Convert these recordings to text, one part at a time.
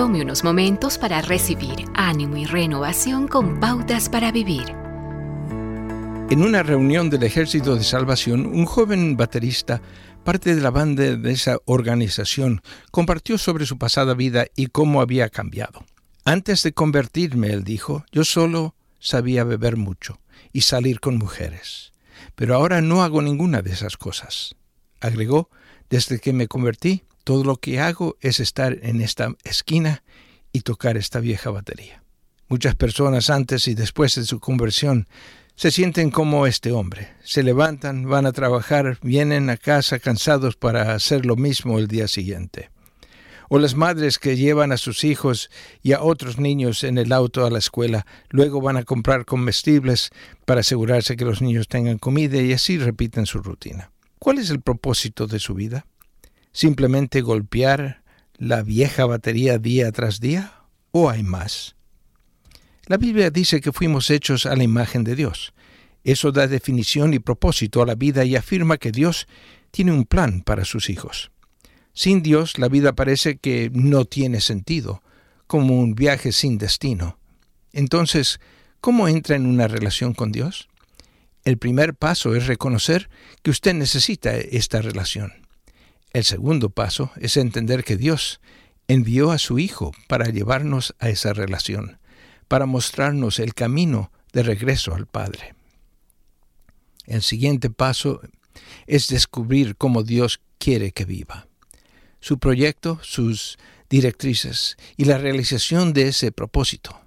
Tome unos momentos para recibir ánimo y renovación con pautas para vivir. En una reunión del Ejército de Salvación, un joven baterista, parte de la banda de esa organización, compartió sobre su pasada vida y cómo había cambiado. Antes de convertirme, él dijo, yo solo sabía beber mucho y salir con mujeres. Pero ahora no hago ninguna de esas cosas. Agregó, desde que me convertí, todo lo que hago es estar en esta esquina y tocar esta vieja batería. Muchas personas antes y después de su conversión se sienten como este hombre. Se levantan, van a trabajar, vienen a casa cansados para hacer lo mismo el día siguiente. O las madres que llevan a sus hijos y a otros niños en el auto a la escuela, luego van a comprar comestibles para asegurarse que los niños tengan comida y así repiten su rutina. ¿Cuál es el propósito de su vida? simplemente golpear la vieja batería día tras día? ¿O hay más? La Biblia dice que fuimos hechos a la imagen de Dios. Eso da definición y propósito a la vida y afirma que Dios tiene un plan para sus hijos. Sin Dios la vida parece que no tiene sentido, como un viaje sin destino. Entonces, ¿cómo entra en una relación con Dios? El primer paso es reconocer que usted necesita esta relación. El segundo paso es entender que Dios envió a su Hijo para llevarnos a esa relación, para mostrarnos el camino de regreso al Padre. El siguiente paso es descubrir cómo Dios quiere que viva. Su proyecto, sus directrices y la realización de ese propósito.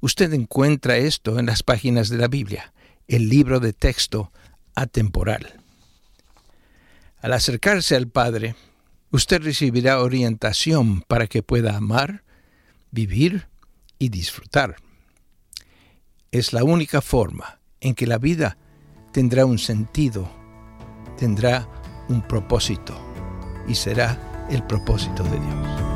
Usted encuentra esto en las páginas de la Biblia, el libro de texto atemporal. Al acercarse al Padre, usted recibirá orientación para que pueda amar, vivir y disfrutar. Es la única forma en que la vida tendrá un sentido, tendrá un propósito y será el propósito de Dios.